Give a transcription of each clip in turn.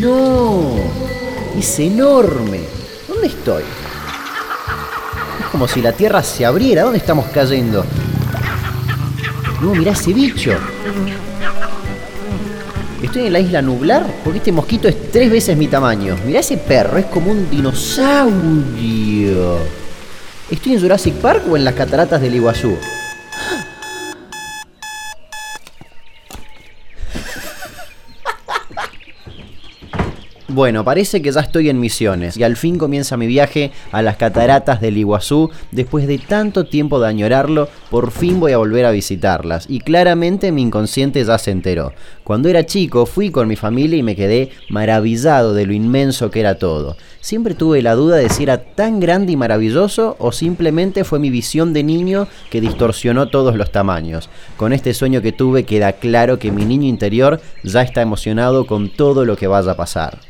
No, es enorme. ¿Dónde estoy? Es como si la Tierra se abriera. ¿Dónde estamos cayendo? No, mirá ese bicho. Estoy en la isla nublar porque este mosquito es tres veces mi tamaño. Mirá ese perro, es como un dinosaurio. ¿Estoy en Jurassic Park o en las cataratas del Iguazú? Bueno, parece que ya estoy en Misiones y al fin comienza mi viaje a las cataratas del Iguazú. Después de tanto tiempo de añorarlo, por fin voy a volver a visitarlas y claramente mi inconsciente ya se enteró. Cuando era chico fui con mi familia y me quedé maravillado de lo inmenso que era todo. Siempre tuve la duda de si era tan grande y maravilloso o simplemente fue mi visión de niño que distorsionó todos los tamaños. Con este sueño que tuve queda claro que mi niño interior ya está emocionado con todo lo que vaya a pasar.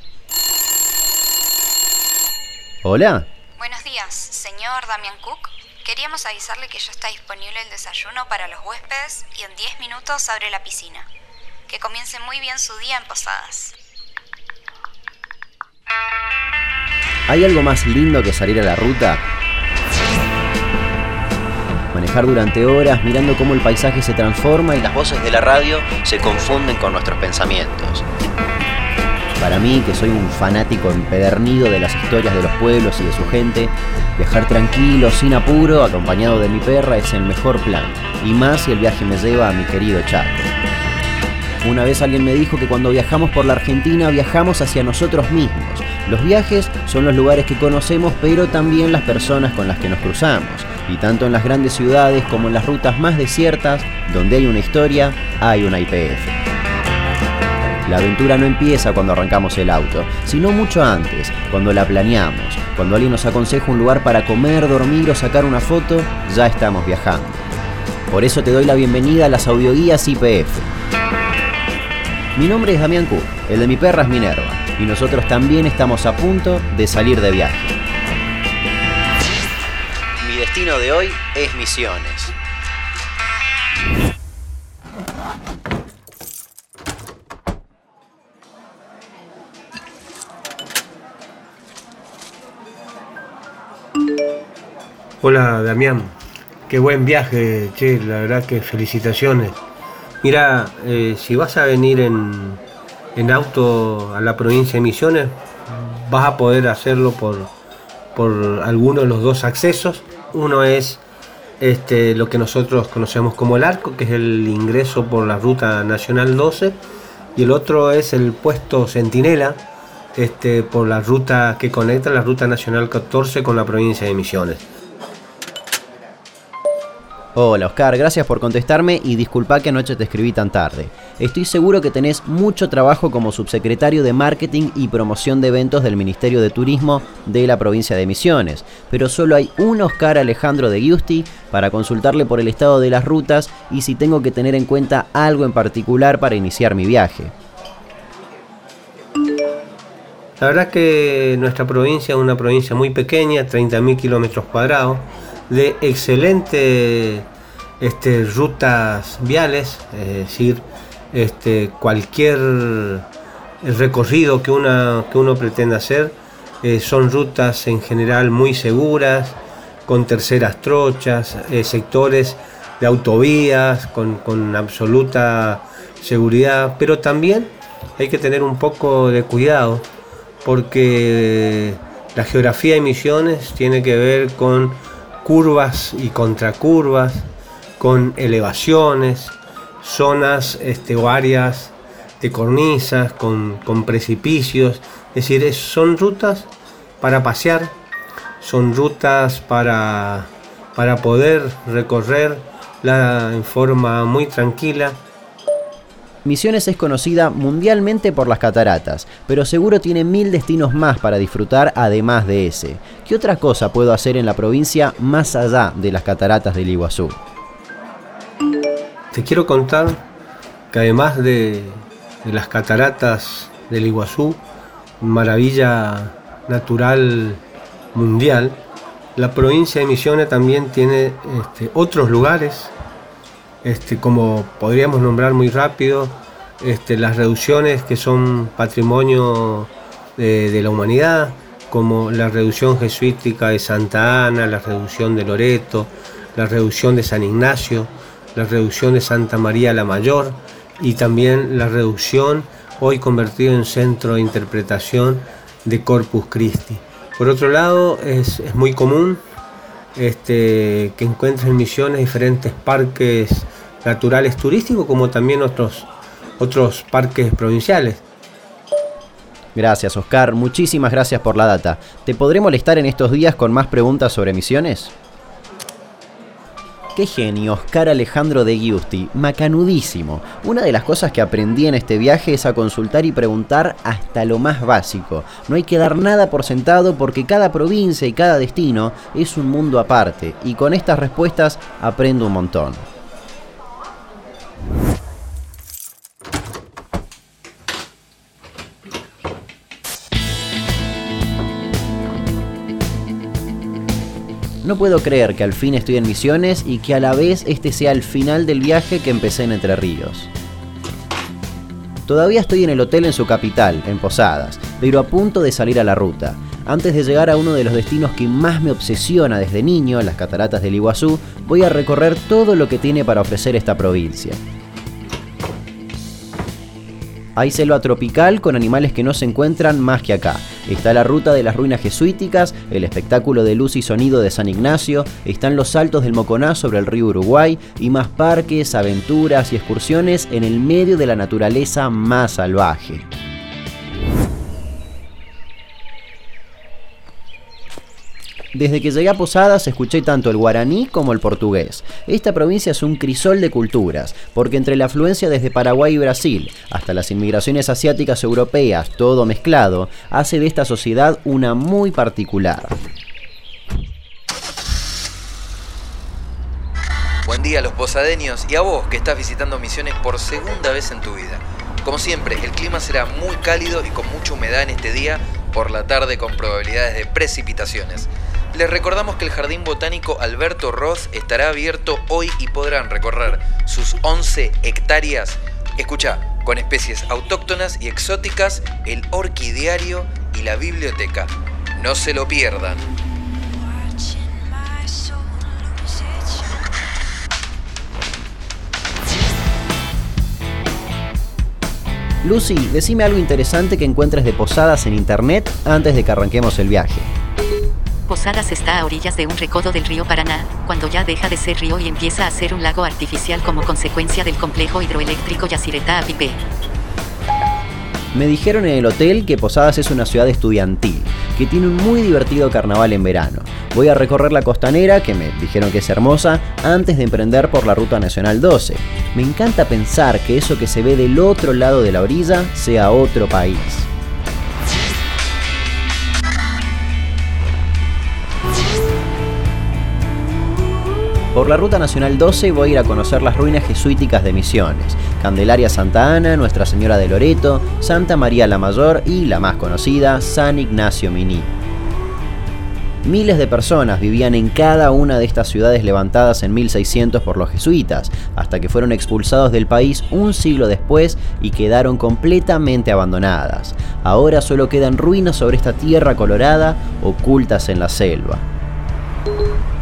Hola. Buenos días, señor Damian Cook. Queríamos avisarle que ya está disponible el desayuno para los huéspedes y en 10 minutos abre la piscina. Que comience muy bien su día en Posadas. ¿Hay algo más lindo que salir a la ruta? Manejar durante horas mirando cómo el paisaje se transforma y las voces de la radio se confunden con nuestros pensamientos. Para mí, que soy un fanático empedernido de las historias de los pueblos y de su gente, viajar tranquilo, sin apuro, acompañado de mi perra, es el mejor plan. Y más si el viaje me lleva a mi querido Chaco. Una vez alguien me dijo que cuando viajamos por la Argentina viajamos hacia nosotros mismos. Los viajes son los lugares que conocemos, pero también las personas con las que nos cruzamos. Y tanto en las grandes ciudades como en las rutas más desiertas, donde hay una historia, hay una IPF. La aventura no empieza cuando arrancamos el auto, sino mucho antes, cuando la planeamos. Cuando alguien nos aconseja un lugar para comer, dormir o sacar una foto, ya estamos viajando. Por eso te doy la bienvenida a las audioguías IPF. Mi nombre es Damián Q, el de mi perra es Minerva, y nosotros también estamos a punto de salir de viaje. Mi destino de hoy es Misiones. Hola Damián, qué buen viaje, la verdad que felicitaciones. Mira, eh, si vas a venir en, en, auto a la provincia de Misiones, vas a poder hacerlo por, por alguno de los dos accesos. Uno es este, lo que nosotros conocemos como el arco, que es el ingreso por la ruta nacional 12, y el otro es el puesto Centinela, este, por la ruta que conecta la ruta nacional 14 con la provincia de Misiones. Hola Oscar, gracias por contestarme y disculpa que anoche te escribí tan tarde. Estoy seguro que tenés mucho trabajo como subsecretario de Marketing y Promoción de Eventos del Ministerio de Turismo de la provincia de Misiones, pero solo hay un Oscar Alejandro de Giusti para consultarle por el estado de las rutas y si tengo que tener en cuenta algo en particular para iniciar mi viaje. La verdad que nuestra provincia es una provincia muy pequeña, 30.000 kilómetros cuadrados de excelentes este, rutas viales, es decir, este, cualquier recorrido que, una, que uno pretenda hacer, eh, son rutas en general muy seguras, con terceras trochas, eh, sectores de autovías, con, con, absoluta seguridad, pero también hay que tener un poco de cuidado, porque la geografía de Misiones tiene que ver con curvas y contracurvas, con elevaciones, zonas este, o áreas de cornisas, con, precipicios. Es decir, son rutas para pasear, son rutas para, para poder recorrerla en forma muy tranquila Misiones es conocida mundialmente por las cataratas, pero seguro tiene mil destinos más para disfrutar además de ese. ¿Qué otra cosa puedo hacer en la provincia más allá de las cataratas del Iguazú? Te quiero contar que además de, las cataratas del Iguazú, maravilla natural mundial, la provincia de Misiones también tiene este, otros lugares este, como podríamos nombrar muy rápido, este, las reducciones que son patrimonio de, la humanidad, como la reducción jesuítica de Santa Ana, la reducción de Loreto, la reducción de San Ignacio, la reducción de Santa María la Mayor y también la reducción hoy convertido en centro de interpretación de Corpus Christi. Por otro lado, es, muy común este, que encuentres en Misiones diferentes parques naturales turísticos como también otros, otros parques provinciales. Gracias, Oscar. Muchísimas gracias por la data. ¿Te podré molestar en estos días con más preguntas sobre misiones? Qué genio, Oscar Alejandro de Giusti, macanudísimo. Una de las cosas que aprendí en este viaje es a consultar y preguntar hasta lo más básico. No hay que dar nada por sentado porque cada provincia y cada destino es un mundo aparte, y con estas respuestas aprendo un montón. No puedo creer que al fin estoy en Misiones y que a la vez este sea el final del viaje que empecé en Entre Ríos. Todavía estoy en el hotel en su capital, en Posadas, pero a punto de salir a la ruta. Antes de llegar a uno de los destinos que más me obsesiona desde niño, las cataratas del Iguazú, voy a recorrer todo lo que tiene para ofrecer esta provincia. Hay selva tropical con animales que no se encuentran más que acá. Está la ruta de las ruinas jesuíticas, el espectáculo de luz y sonido de San Ignacio, están los saltos del Moconá sobre el río Uruguay y más parques, aventuras y excursiones en el medio de la naturaleza más salvaje. Desde que llegué a Posadas escuché tanto el guaraní como el portugués. Esta provincia es un crisol de culturas, porque entre la afluencia desde Paraguay y Brasil hasta las inmigraciones asiáticas europeas, todo mezclado, hace de esta sociedad una muy particular. Buen día a los posadeños y a vos que estás visitando Misiones por segunda vez en tu vida. Como siempre, el clima será muy cálido y con mucha humedad en este día, por la tarde con probabilidades de precipitaciones. Les recordamos que el Jardín Botánico Alberto Roth estará abierto hoy y podrán recorrer sus 11 hectáreas, escucha, con especies autóctonas y exóticas, el orquidiario y la biblioteca. No se lo pierdan. Lucy, decime algo interesante que encuentres de posadas en internet antes de que arranquemos el viaje. Posadas está a orillas de un recodo del río Paraná, cuando ya deja de ser río y empieza a ser un lago artificial como consecuencia del complejo hidroeléctrico Yacyretá Apipé. Me dijeron en el hotel que Posadas es una ciudad estudiantil, que tiene un muy divertido carnaval en verano. Voy a recorrer la costanera, que me dijeron que es hermosa, antes de emprender por la Ruta Nacional 12. Me encanta pensar que eso que se ve del otro lado de la orilla sea otro país. Por la Ruta Nacional 12 voy a ir a conocer las ruinas jesuíticas de Misiones, Candelaria Santa Ana, Nuestra Señora de Loreto, Santa María la Mayor y la más conocida, San Ignacio Miní. Miles de personas vivían en cada una de estas ciudades levantadas en 1600 por los jesuitas, hasta que fueron expulsados del país un siglo después y quedaron completamente abandonadas. Ahora solo quedan ruinas sobre esta tierra colorada ocultas en la selva.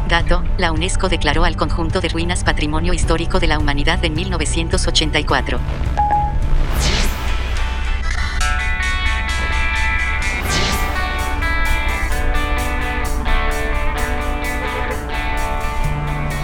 Dato, la UNESCO declaró al conjunto de ruinas Patrimonio Histórico de la Humanidad en 1984.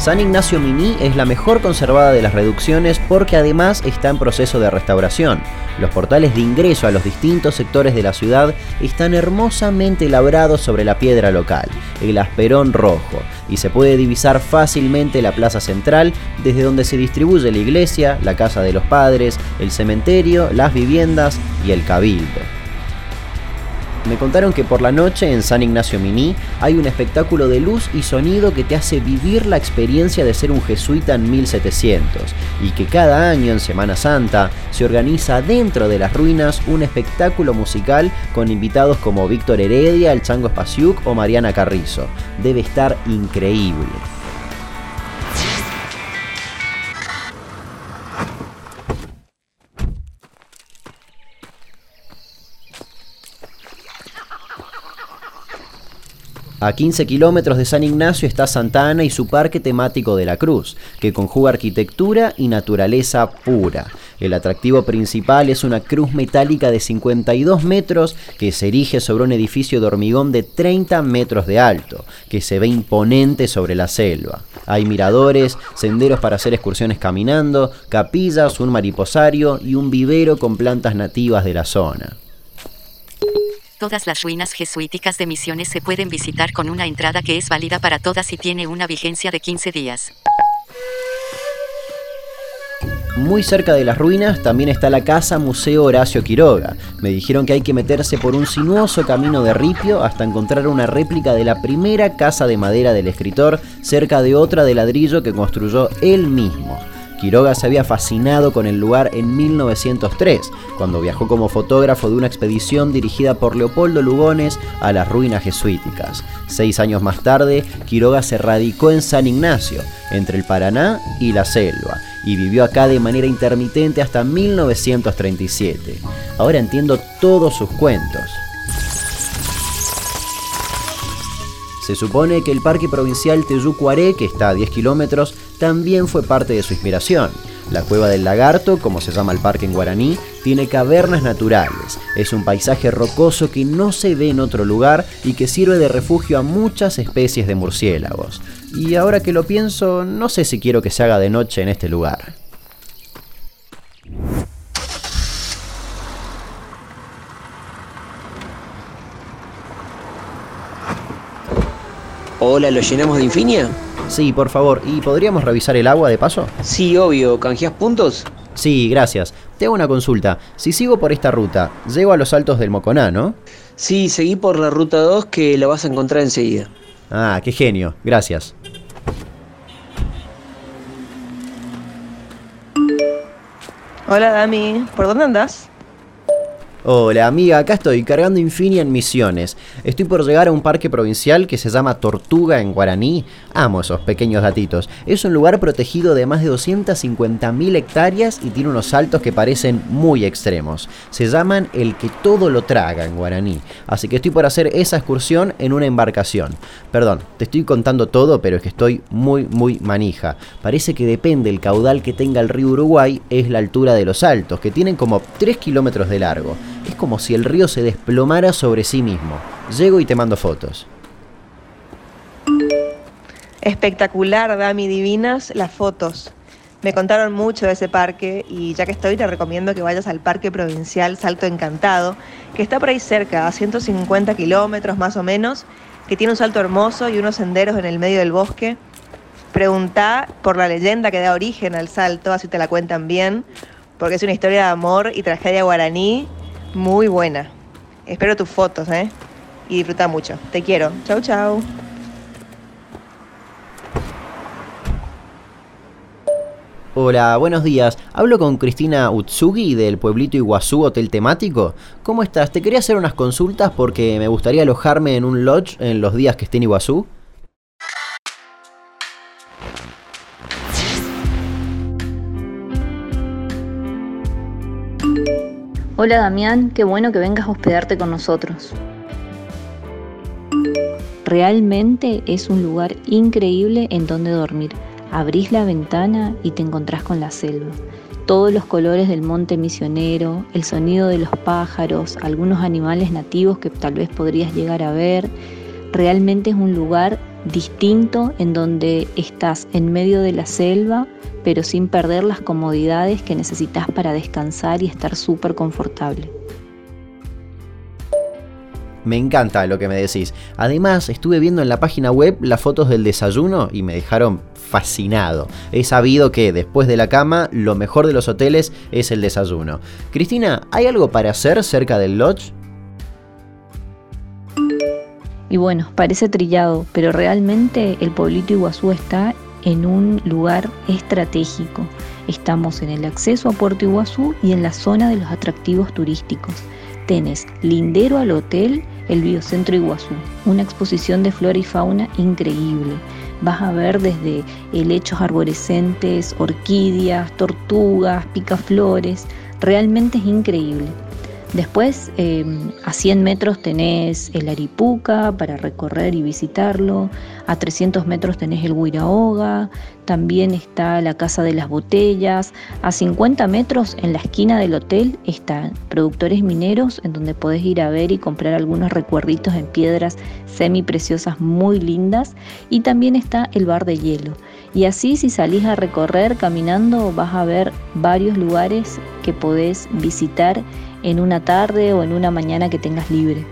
San Ignacio Miní es la mejor conservada de las reducciones porque además está en proceso de restauración. Los portales de ingreso a los distintos sectores de la ciudad están hermosamente labrados sobre la piedra local, el asperón rojo, y se puede divisar fácilmente la plaza central desde donde se distribuye la iglesia, la casa de los padres, el cementerio, las viviendas y el cabildo. Me contaron que por la noche en San Ignacio Miní hay un espectáculo de luz y sonido que te hace vivir la experiencia de ser un jesuita en 1700 y que cada año en Semana Santa se organiza dentro de las ruinas un espectáculo musical con invitados como Víctor Heredia, el Chango Spasiuk o Mariana Carrizo. Debe estar increíble. A 15 kilómetros de San Ignacio está Santa Ana y su parque temático de la Cruz, que conjuga arquitectura y naturaleza pura. El atractivo principal es una cruz metálica de 52 metros que se erige sobre un edificio de hormigón de 30 metros de alto, que se ve imponente sobre la selva. Hay miradores, senderos para hacer excursiones caminando, capillas, un mariposario y un vivero con plantas nativas de la zona. Todas las ruinas jesuíticas de Misiones se pueden visitar con una entrada que es válida para todas y tiene una vigencia de 15 días. Muy cerca de las ruinas también está la casa Museo Horacio Quiroga. Me dijeron que hay que meterse por un sinuoso camino de ripio hasta encontrar una réplica de la primera casa de madera del escritor cerca de otra de ladrillo que construyó él mismo. Quiroga se había fascinado con el lugar en 1903, cuando viajó como fotógrafo de una expedición dirigida por Leopoldo Lugones a las ruinas jesuíticas. Seis años más tarde, Quiroga se radicó en San Ignacio, entre el Paraná y la selva, y vivió acá de manera intermitente hasta 1937. Ahora entiendo todos sus cuentos. Se supone que el Parque Provincial Teyucuaré, que está a 10 kilómetros, también fue parte de su inspiración. La Cueva del Lagarto, como se llama el parque en guaraní, tiene cavernas naturales. Es un paisaje rocoso que no se ve en otro lugar y que sirve de refugio a muchas especies de murciélagos. Y ahora que lo pienso, no sé si quiero que se haga de noche en este lugar. Hola, ¿lo llenamos de Infinia? Sí, por favor. ¿Y podríamos revisar el agua de paso? Sí, obvio. ¿Canjeas puntos? Sí, gracias. Te hago una consulta. Si sigo por esta ruta, llego a los altos del Moconá, ¿no? Sí, seguí por la ruta 2 que la vas a encontrar enseguida. Ah, qué genio. Gracias. Hola Dami, ¿por dónde andás? Hola amiga, acá estoy cargando Infinia en Misiones. Estoy por llegar a un parque provincial que se llama Tortuga en guaraní. Amo esos pequeños datitos. Es un lugar protegido de más de 250.000 hectáreas y tiene unos saltos que parecen muy extremos. Se llaman el que todo lo traga en guaraní. Así que estoy por hacer esa excursión en una embarcación. Perdón, te estoy contando todo, pero es que estoy muy, muy manija. Parece que depende el caudal que tenga el río Uruguay, es la altura de los saltos, que tienen como 3 kilómetros de largo. Es como si el río se desplomara sobre sí mismo. Llego y te mando fotos. Espectacular, Dami, divinas las fotos. Me contaron mucho de ese parque y ya que estoy te recomiendo que vayas al Parque Provincial Salto Encantado, que está por ahí cerca, a 150 kilómetros más o menos, que tiene un salto hermoso y unos senderos en el medio del bosque. Pregunta por la leyenda que da origen al salto, así te la cuentan bien, porque es una historia de amor y tragedia guaraní muy buena. Espero tus fotos, ¿eh? Y disfruta mucho. Te quiero. Chau, chau. Hola, buenos días. Hablo con Cristina Utsugi del pueblito Iguazú Hotel Temático. ¿Cómo estás? Te quería hacer unas consultas porque me gustaría alojarme en un lodge en los días que esté en Iguazú. Hola Damián, qué bueno que vengas a hospedarte con nosotros. Realmente es un lugar increíble en donde dormir. Abrís la ventana y te encontrás con la selva. Todos los colores del monte misionero, el sonido de los pájaros, algunos animales nativos que tal vez podrías llegar a ver. Realmente es un lugar distinto en donde estás en medio de la selva, pero sin perder las comodidades que necesitas para descansar y estar súper confortable. Me encanta lo que me decís. Además, estuve viendo en la página web las fotos del desayuno y me dejaron fascinado. He sabido que después de la cama, lo mejor de los hoteles es el desayuno. Cristina, ¿hay algo para hacer cerca del lodge? Y bueno, parece trillado, pero realmente el pueblito Iguazú está en un lugar estratégico. Estamos en el acceso a Puerto Iguazú y en la zona de los atractivos turísticos. Tenés lindero al hotel el Biocentro Iguazú, una exposición de flora y fauna increíble. Vas a ver desde helechos arborescentes, orquídeas, tortugas, picaflores, realmente es increíble. Después, eh, a 100 metros tenés el Aripuca para recorrer y visitarlo. A 300 metros tenés el Huiraoga. También está la Casa de las Botellas. A 50 metros en la esquina del hotel están productores mineros en donde podés ir a ver y comprar algunos recuerditos en piedras semi preciosas muy lindas. Y también está el bar de hielo. Y así si salís a recorrer caminando vas a ver varios lugares que podés visitar en una tarde o en una mañana que tengas libre.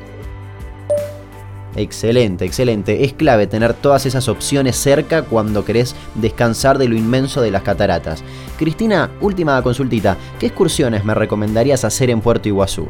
Excelente, excelente. Es clave tener todas esas opciones cerca cuando querés descansar de lo inmenso de las cataratas. Cristina, última consultita. ¿Qué excursiones me recomendarías hacer en Puerto Iguazú?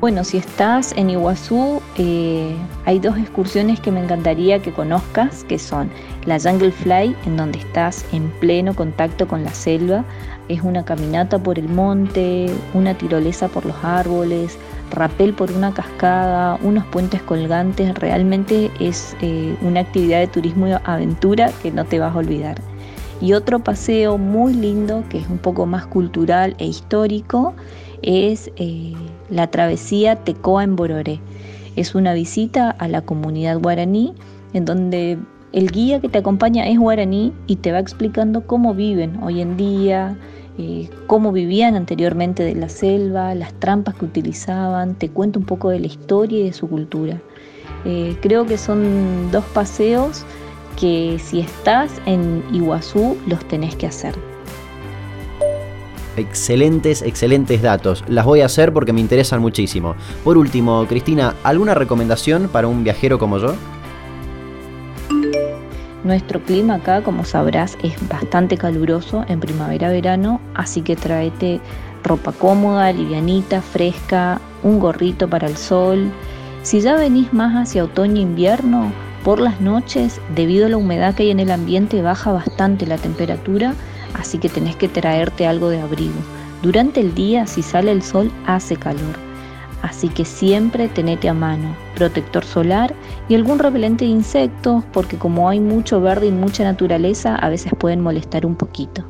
Bueno, si estás en Iguazú, eh, hay dos excursiones que me encantaría que conozcas, que son la Jungle Fly, en donde estás en pleno contacto con la selva. Es una caminata por el monte, una tirolesa por los árboles, rapel por una cascada, unos puentes colgantes. Realmente es eh, una actividad de turismo y aventura que no te vas a olvidar. Y otro paseo muy lindo, que es un poco más cultural e histórico, es eh, la travesía Tecoa en Bororé. Es una visita a la comunidad guaraní en donde el guía que te acompaña es guaraní y te va explicando cómo viven hoy en día, eh, cómo vivían anteriormente de la selva, las trampas que utilizaban, te cuenta un poco de la historia y de su cultura. Eh, creo que son dos paseos que si estás en Iguazú los tenés que hacer. Excelentes, excelentes datos. Las voy a hacer porque me interesan muchísimo. Por último, Cristina, ¿alguna recomendación para un viajero como yo? Nuestro clima acá, como sabrás, es bastante caluroso en primavera-verano, así que tráete ropa cómoda, livianita, fresca, un gorrito para el sol. Si ya venís más hacia otoño-invierno, por las noches, debido a la humedad que hay en el ambiente, baja bastante la temperatura así que tenés que traerte algo de abrigo. Durante el día, si sale el sol, hace calor. Así que siempre tenete a mano protector solar y algún repelente de insectos, porque como hay mucho verde y mucha naturaleza, a veces pueden molestar un poquito.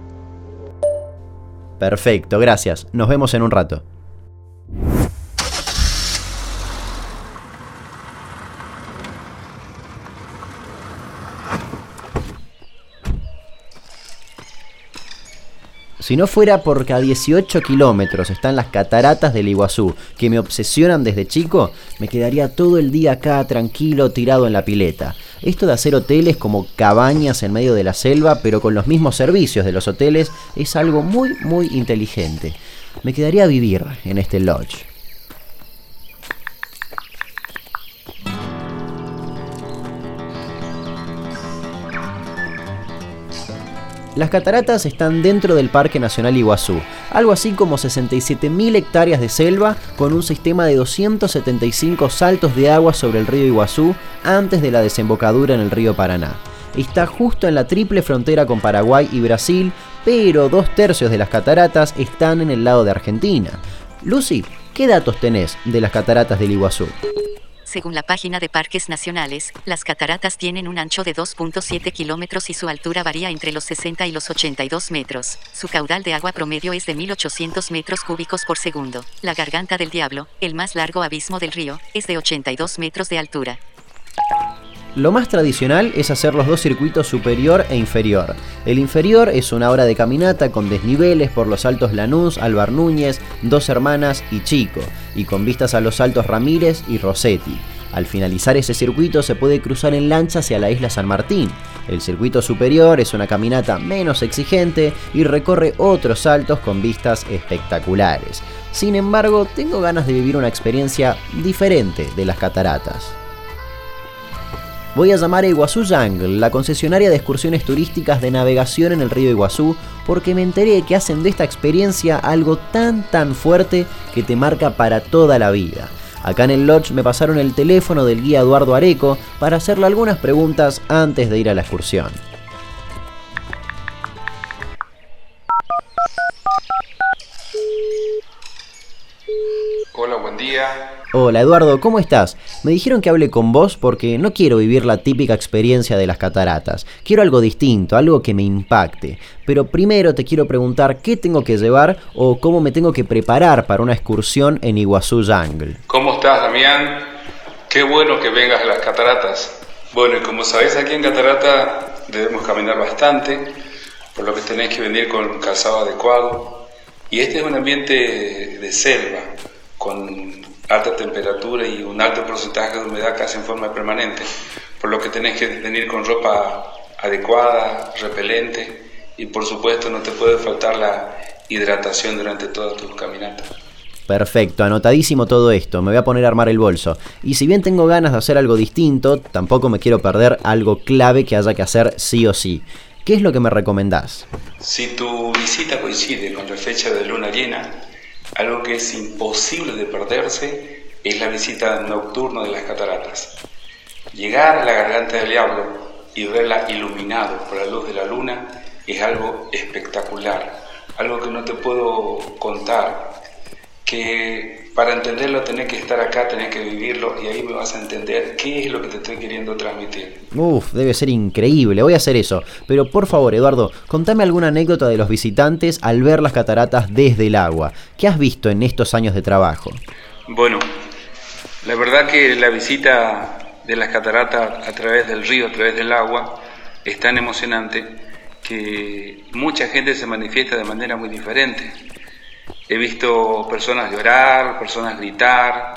Perfecto, gracias. Nos vemos en un rato. Si no fuera porque a 18 kilómetros están las cataratas del Iguazú, que me obsesionan desde chico, me quedaría todo el día acá tranquilo tirado en la pileta. Esto de hacer hoteles como cabañas en medio de la selva, pero con los mismos servicios de los hoteles, es algo muy, muy inteligente. Me quedaría a vivir en este lodge. Las cataratas están dentro del Parque Nacional Iguazú, algo así como 67.000 hectáreas de selva con un sistema de 275 saltos de agua sobre el río Iguazú antes de la desembocadura en el río Paraná. Está justo en la triple frontera con Paraguay y Brasil, pero dos tercios de las cataratas están en el lado de Argentina. Lucy, ¿qué datos tenés de las cataratas del Iguazú? Según la página de Parques Nacionales, las cataratas tienen un ancho de 2.7 kilómetros y su altura varía entre los 60 y los 82 metros. Su caudal de agua promedio es de 1.800 metros cúbicos por segundo. La garganta del diablo, el más largo abismo del río, es de 82 metros de altura. Lo más tradicional es hacer los dos circuitos superior e inferior. El inferior es una hora de caminata con desniveles por los altos Lanús, Alvar Núñez, Dos Hermanas y Chico, y con vistas a los altos Ramírez y Rossetti. Al finalizar ese circuito se puede cruzar en lancha hacia la isla San Martín. El circuito superior es una caminata menos exigente y recorre otros saltos con vistas espectaculares. Sin embargo, tengo ganas de vivir una experiencia diferente de las cataratas. Voy a llamar a Iguazú Jungle, la concesionaria de excursiones turísticas de navegación en el río Iguazú, porque me enteré que hacen de esta experiencia algo tan tan fuerte que te marca para toda la vida. Acá en el lodge me pasaron el teléfono del guía Eduardo Areco para hacerle algunas preguntas antes de ir a la excursión. Hola, Eduardo, ¿cómo estás? Me dijeron que hable con vos porque no quiero vivir la típica experiencia de las cataratas. Quiero algo distinto, algo que me impacte. Pero primero te quiero preguntar qué tengo que llevar o cómo me tengo que preparar para una excursión en Iguazú Jungle. ¿Cómo estás, Damián? Qué bueno que vengas a las cataratas. Bueno, y como sabéis, aquí en Catarata debemos caminar bastante, por lo que tenéis que venir con calzado adecuado. Y este es un ambiente de selva, con alta temperatura y un alto porcentaje de humedad casi en forma permanente, por lo que tenés que venir con ropa adecuada, repelente y por supuesto no te puede faltar la hidratación durante todas tus caminatas. Perfecto, anotadísimo todo esto, me voy a poner a armar el bolso. Y si bien tengo ganas de hacer algo distinto, tampoco me quiero perder algo clave que haya que hacer sí o sí. ¿Qué es lo que me recomendás? Si tu visita coincide con la fecha de luna llena, algo que es imposible de perderse es la visita nocturna de las cataratas. Llegar a la garganta del diablo y verla iluminado por la luz de la luna es algo espectacular, algo que no te puedo contar, que para entenderlo tenés que estar acá, tenés que vivirlo y ahí me vas a entender qué es lo que te estoy queriendo transmitir. Uf, debe ser increíble, voy a hacer eso. Pero por favor, Eduardo, contame alguna anécdota de los visitantes al ver las cataratas desde el agua. ¿Qué has visto en estos años de trabajo? Bueno, la verdad que la visita de las cataratas a través del río, a través del agua, es tan emocionante que mucha gente se manifiesta de manera muy diferente. He visto personas llorar, personas gritar,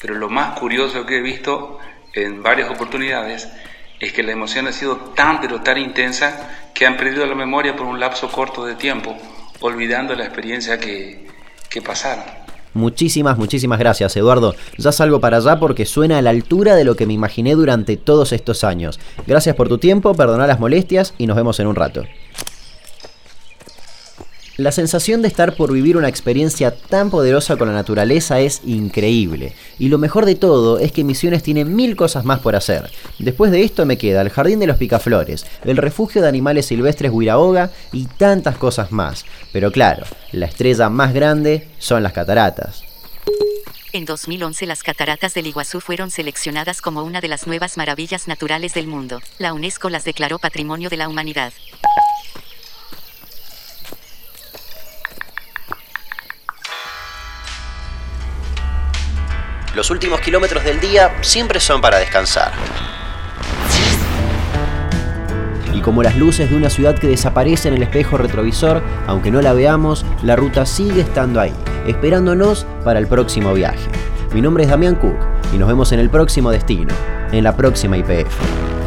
pero lo más curioso que he visto en varias oportunidades es que la emoción ha sido tan pero tan intensa que han perdido la memoria por un lapso corto de tiempo, olvidando la experiencia que, que pasaron. Muchísimas, muchísimas gracias, Eduardo. Ya salgo para allá porque suena a la altura de lo que me imaginé durante todos estos años. Gracias por tu tiempo, perdona las molestias y nos vemos en un rato. La sensación de estar por vivir una experiencia tan poderosa con la naturaleza es increíble. Y lo mejor de todo es que Misiones tiene mil cosas más por hacer. Después de esto me queda el Jardín de los Picaflores, el Refugio de Animales Silvestres Huiraoga y tantas cosas más. Pero claro, la estrella más grande son las cataratas. En 2011 las cataratas del Iguazú fueron seleccionadas como una de las nuevas maravillas naturales del mundo. La UNESCO las declaró Patrimonio de la Humanidad. Los últimos kilómetros del día siempre son para descansar. Y como las luces de una ciudad que desaparece en el espejo retrovisor, aunque no la veamos, la ruta sigue estando ahí, esperándonos para el próximo viaje. Mi nombre es Damián Cook y nos vemos en el próximo destino, en la próxima IPF.